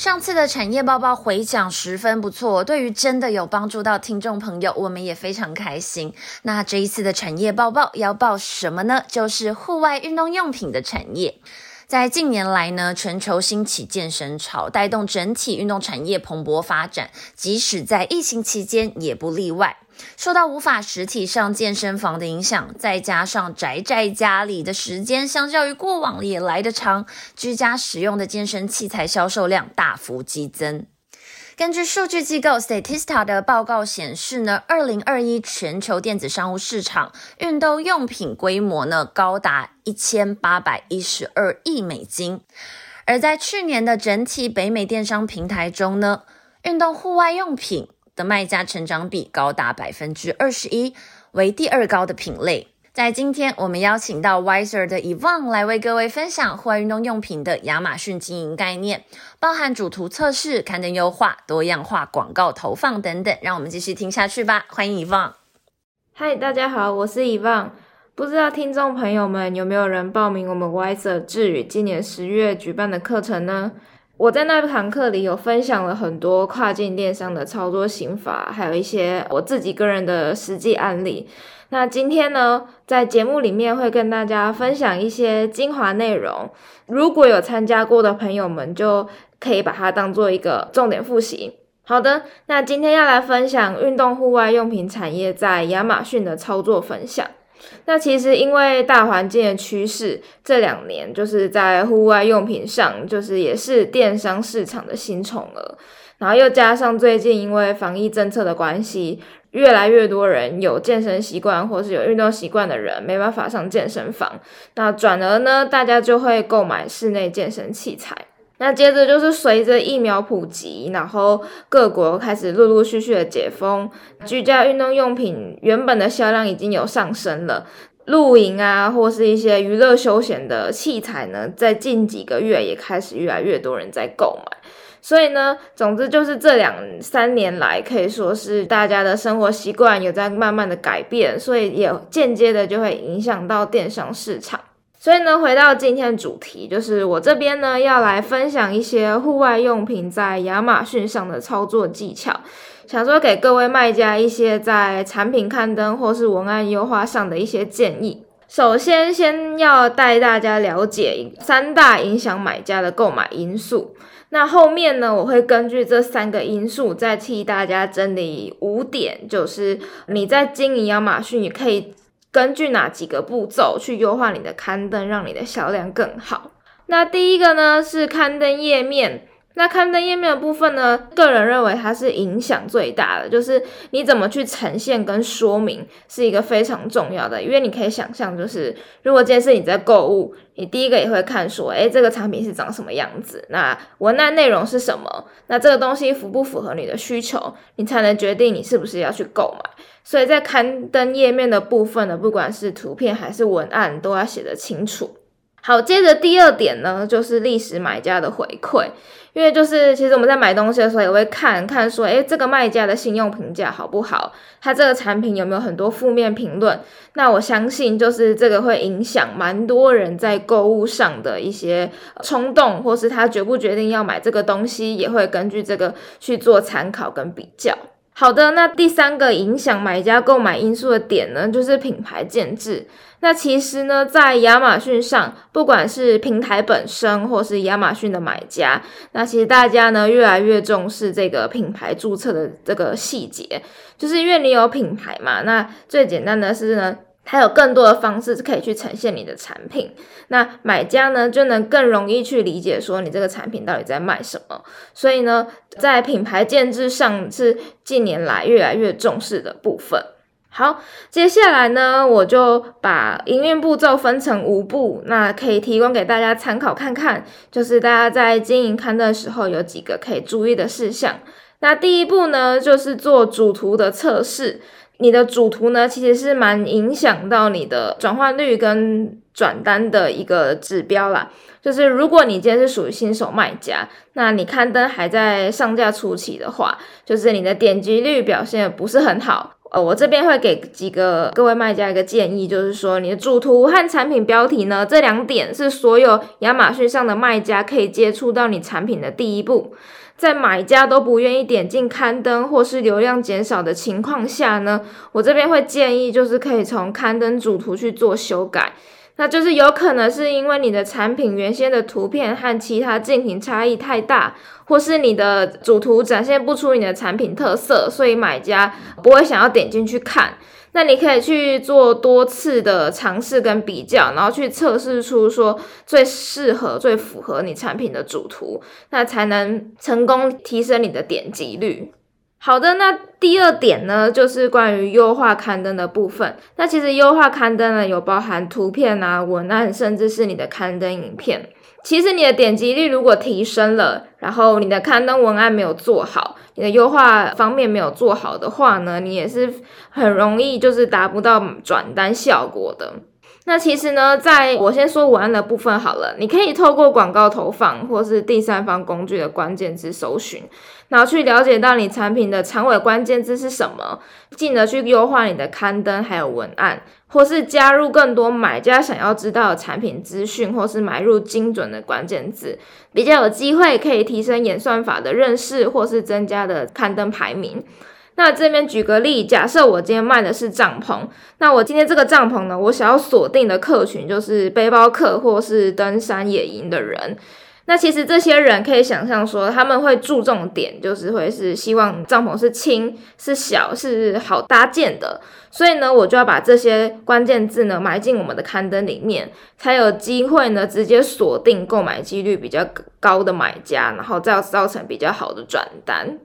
上次的产业报报回响十分不错，对于真的有帮助到听众朋友，我们也非常开心。那这一次的产业报报要报什么呢？就是户外运动用品的产业。在近年来呢，全球兴起健身潮，带动整体运动产业蓬勃发展，即使在疫情期间也不例外。受到无法实体上健身房的影响，再加上宅在家里的时间相较于过往也来得长，居家使用的健身器材销售量大幅激增。根据数据机构 Statista 的报告显示呢，二零二一全球电子商务市场运动用品规模呢高达一千八百一十二亿美金，而在去年的整体北美电商平台中呢，运动户外用品的卖家成长比高达百分之二十一，为第二高的品类。在今天，我们邀请到 Wiser 的 Evan 来为各位分享户外运动用品的亚马逊经营概念，包含主图测试、刊登优化、多样化广告投放等等。让我们继续听下去吧。欢迎 Evan。嗨，大家好，我是遗忘。不知道听众朋友们有没有人报名我们 Wiser 智宇今年十月举办的课程呢？我在那堂课里有分享了很多跨境电商的操作心法，还有一些我自己个人的实际案例。那今天呢，在节目里面会跟大家分享一些精华内容。如果有参加过的朋友们，就可以把它当做一个重点复习。好的，那今天要来分享运动户外用品产业在亚马逊的操作分享。那其实因为大环境的趋势，这两年就是在户外用品上，就是也是电商市场的新宠儿。然后又加上最近因为防疫政策的关系，越来越多人有健身习惯或是有运动习惯的人没办法上健身房，那转而呢，大家就会购买室内健身器材。那接着就是随着疫苗普及，然后各国开始陆陆续续的解封，居家运动用品原本的销量已经有上升了。露营啊，或是一些娱乐休闲的器材呢，在近几个月也开始越来越多人在购买。所以呢，总之就是这两三年来，可以说是大家的生活习惯有在慢慢的改变，所以也间接的就会影响到电商市场。所以呢，回到今天的主题，就是我这边呢要来分享一些户外用品在亚马逊上的操作技巧，想说给各位卖家一些在产品刊登或是文案优化上的一些建议。首先，先要带大家了解三大影响买家的购买因素。那后面呢，我会根据这三个因素，再替大家整理五点，就是你在经营亚马逊，也可以。根据哪几个步骤去优化你的刊登，让你的销量更好？那第一个呢是刊登页面。那刊登页面的部分呢，个人认为它是影响最大的，就是你怎么去呈现跟说明是一个非常重要的。因为你可以想象，就是如果今天是你在购物，你第一个也会看说，诶，这个产品是长什么样子？那文案内容是什么？那这个东西符不符合你的需求？你才能决定你是不是要去购买。所以在刊登页面的部分呢，不管是图片还是文案，都要写得清楚。好，接着第二点呢，就是历史买家的回馈，因为就是其实我们在买东西的时候也会看看说，诶，这个卖家的信用评价好不好？他这个产品有没有很多负面评论？那我相信就是这个会影响蛮多人在购物上的一些冲动，或是他决不决定要买这个东西，也会根据这个去做参考跟比较。好的，那第三个影响买家购买因素的点呢，就是品牌建制。那其实呢，在亚马逊上，不管是平台本身，或是亚马逊的买家，那其实大家呢越来越重视这个品牌注册的这个细节，就是因为你有品牌嘛。那最简单的是呢。还有更多的方式可以去呈现你的产品，那买家呢就能更容易去理解说你这个产品到底在卖什么。所以呢，在品牌建制上是近年来越来越重视的部分。好，接下来呢，我就把营运步骤分成五步，那可以提供给大家参考看看，就是大家在经营刊登的时候有几个可以注意的事项。那第一步呢，就是做主图的测试。你的主图呢，其实是蛮影响到你的转换率跟转单的一个指标啦。就是如果你今天是属于新手卖家，那你刊登还在上架初期的话，就是你的点击率表现不是很好。呃，我这边会给几个各位卖家一个建议，就是说你的主图和产品标题呢，这两点是所有亚马逊上的卖家可以接触到你产品的第一步。在买家都不愿意点进刊登或是流量减少的情况下呢，我这边会建议就是可以从刊登主图去做修改。那就是有可能是因为你的产品原先的图片和其他竞品差异太大，或是你的主图展现不出你的产品特色，所以买家不会想要点进去看。那你可以去做多次的尝试跟比较，然后去测试出说最适合、最符合你产品的主图，那才能成功提升你的点击率。好的，那第二点呢，就是关于优化刊登的部分。那其实优化刊登呢，有包含图片啊、文案，甚至是你的刊登影片。其实你的点击率如果提升了，然后你的刊登文案没有做好，你的优化方面没有做好的话呢，你也是很容易就是达不到转单效果的。那其实呢，在我先说文案的部分好了，你可以透过广告投放或是第三方工具的关键字搜寻，然后去了解到你产品的长尾关键字是什么，进而去优化你的刊登还有文案，或是加入更多买家想要知道的产品资讯，或是买入精准的关键字，比较有机会可以提升演算法的认识，或是增加的刊登排名。那这边举个例，假设我今天卖的是帐篷，那我今天这个帐篷呢，我想要锁定的客群就是背包客或是登山野营的人。那其实这些人可以想象说，他们会注重点就是会是希望帐篷是轻、是小、是好搭建的。所以呢，我就要把这些关键字呢埋进我们的刊登里面，才有机会呢直接锁定购买几率比较高的买家，然后再造成比较好的转单。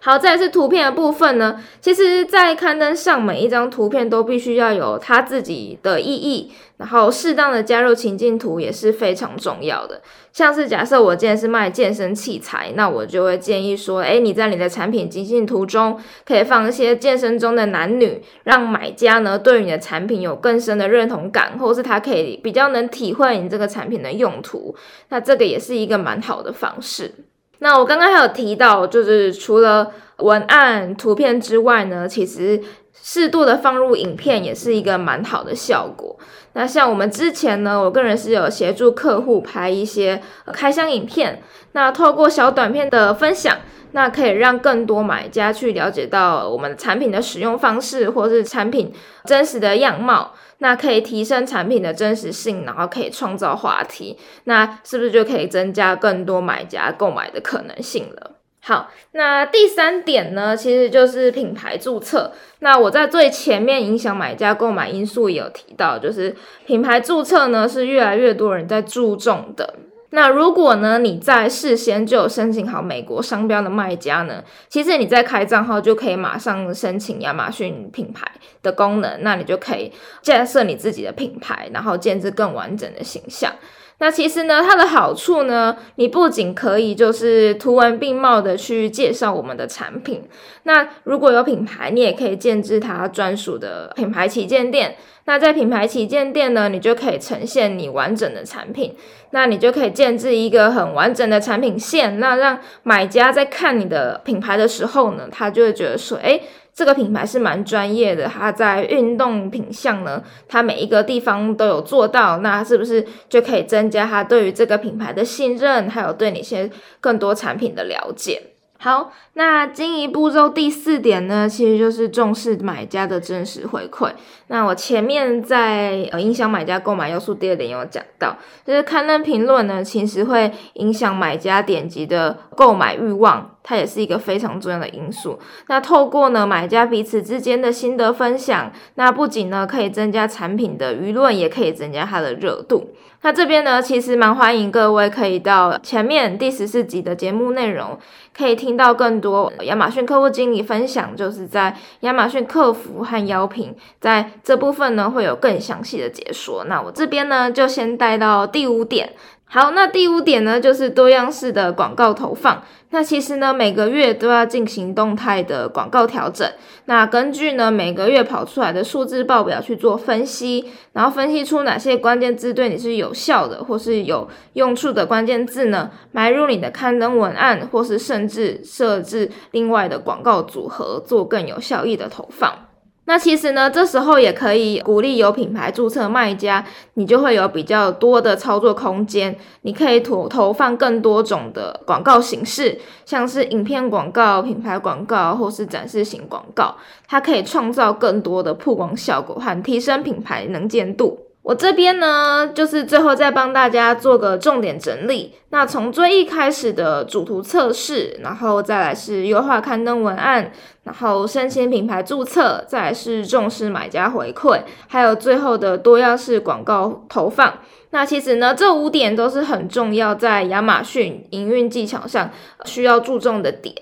好，再是图片的部分呢。其实，在刊登上，每一张图片都必须要有它自己的意义，然后适当的加入情境图也是非常重要的。像是假设我今天是卖健身器材，那我就会建议说，诶，你在你的产品情境图中可以放一些健身中的男女，让买家呢对你的产品有更深的认同感，或是他可以比较能体会你这个产品的用途。那这个也是一个蛮好的方式。那我刚刚还有提到，就是除了文案、图片之外呢，其实适度的放入影片也是一个蛮好的效果。那像我们之前呢，我个人是有协助客户拍一些开箱影片，那透过小短片的分享，那可以让更多买家去了解到我们产品的使用方式，或是产品真实的样貌。那可以提升产品的真实性，然后可以创造话题，那是不是就可以增加更多买家购买的可能性了？好，那第三点呢，其实就是品牌注册。那我在最前面影响买家购买因素也有提到，就是品牌注册呢是越来越多人在注重的。那如果呢，你在事先就有申请好美国商标的卖家呢，其实你在开账号就可以马上申请亚马逊品牌的功能，那你就可以建设你自己的品牌，然后建制更完整的形象。那其实呢，它的好处呢，你不仅可以就是图文并茂的去介绍我们的产品，那如果有品牌，你也可以建制它专属的品牌旗舰店。那在品牌旗舰店呢，你就可以呈现你完整的产品，那你就可以建制一个很完整的产品线，那让买家在看你的品牌的时候呢，他就会觉得说，哎。这个品牌是蛮专业的，它在运动品相呢，它每一个地方都有做到，那是不是就可以增加他对于这个品牌的信任，还有对你些更多产品的了解？好，那经营步骤第四点呢，其实就是重视买家的真实回馈。那我前面在呃影响买家购买要素第二点有讲到，就是刊登评论呢，其实会影响买家点击的购买欲望。它也是一个非常重要的因素。那透过呢买家彼此之间的心得分享，那不仅呢可以增加产品的舆论，也可以增加它的热度。那这边呢，其实蛮欢迎各位可以到前面第十四集的节目内容，可以听到更多亚马逊客户经理分享，就是在亚马逊客服和邀评在这部分呢会有更详细的解说。那我这边呢就先带到第五点。好，那第五点呢，就是多样式的广告投放。那其实呢，每个月都要进行动态的广告调整。那根据呢每个月跑出来的数字报表去做分析，然后分析出哪些关键字对你是有效的，或是有用处的关键字呢，埋入你的刊登文案，或是甚至设置另外的广告组合，做更有效益的投放。那其实呢，这时候也可以鼓励有品牌注册卖家，你就会有比较多的操作空间，你可以投投放更多种的广告形式，像是影片广告、品牌广告或是展示型广告，它可以创造更多的曝光效果和提升品牌能见度。我这边呢，就是最后再帮大家做个重点整理。那从最一开始的主图测试，然后再来是优化刊登文案，然后申请品牌注册，再来是重视买家回馈，还有最后的多样式广告投放。那其实呢，这五点都是很重要，在亚马逊营运技巧上需要注重的点。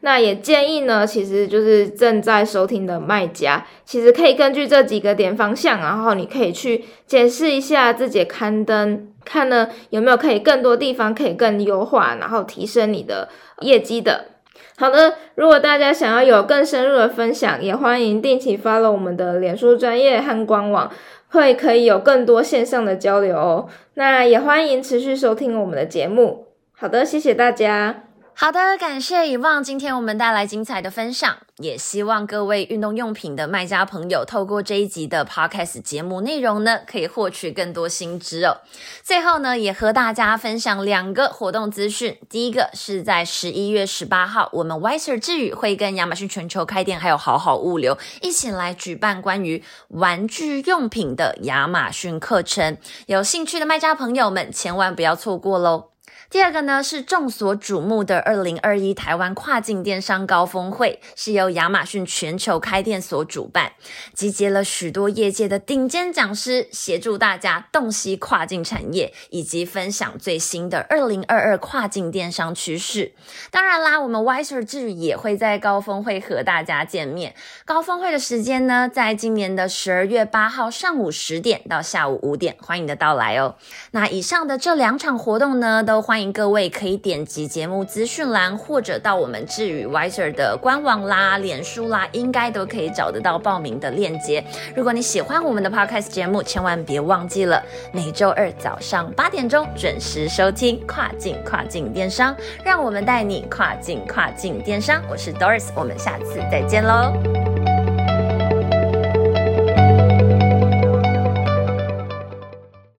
那也建议呢，其实就是正在收听的卖家，其实可以根据这几个点方向，然后你可以去解释一下自己刊登，看呢有没有可以更多地方可以更优化，然后提升你的业绩的。好的，如果大家想要有更深入的分享，也欢迎定期 follow 我们的脸书专业和官网。会可以有更多线上的交流哦，那也欢迎持续收听我们的节目。好的，谢谢大家。好的，感谢遗忘今天我们带来精彩的分享，也希望各位运动用品的卖家朋友透过这一集的 podcast 节目内容呢，可以获取更多新知哦。最后呢，也和大家分享两个活动资讯。第一个是在十一月十八号，我们 Wiser 智宇会跟亚马逊全球开店还有好好物流一起来举办关于玩具用品的亚马逊课程，有兴趣的卖家朋友们千万不要错过喽。第二个呢是众所瞩目的二零二一台湾跨境电商高峰会，是由亚马逊全球开店所主办，集结了许多业界的顶尖讲师，协助大家洞悉跨境产业，以及分享最新的二零二二跨境电商趋势。当然啦，我们 Wiser 智也会在高峰会和大家见面。高峰会的时间呢，在今年的十二月八号上午十点到下午五点，欢迎的到来哦。那以上的这两场活动呢，都欢迎各位可以点击节目资讯栏，或者到我们智宇 Wiser 的官网啦、脸书啦，应该都可以找得到报名的链接。如果你喜欢我们的 Podcast 节目，千万别忘记了每周二早上八点钟准时收听《跨境跨境电商》，让我们带你跨境跨境电商。我是 Doris，我们下次再见喽。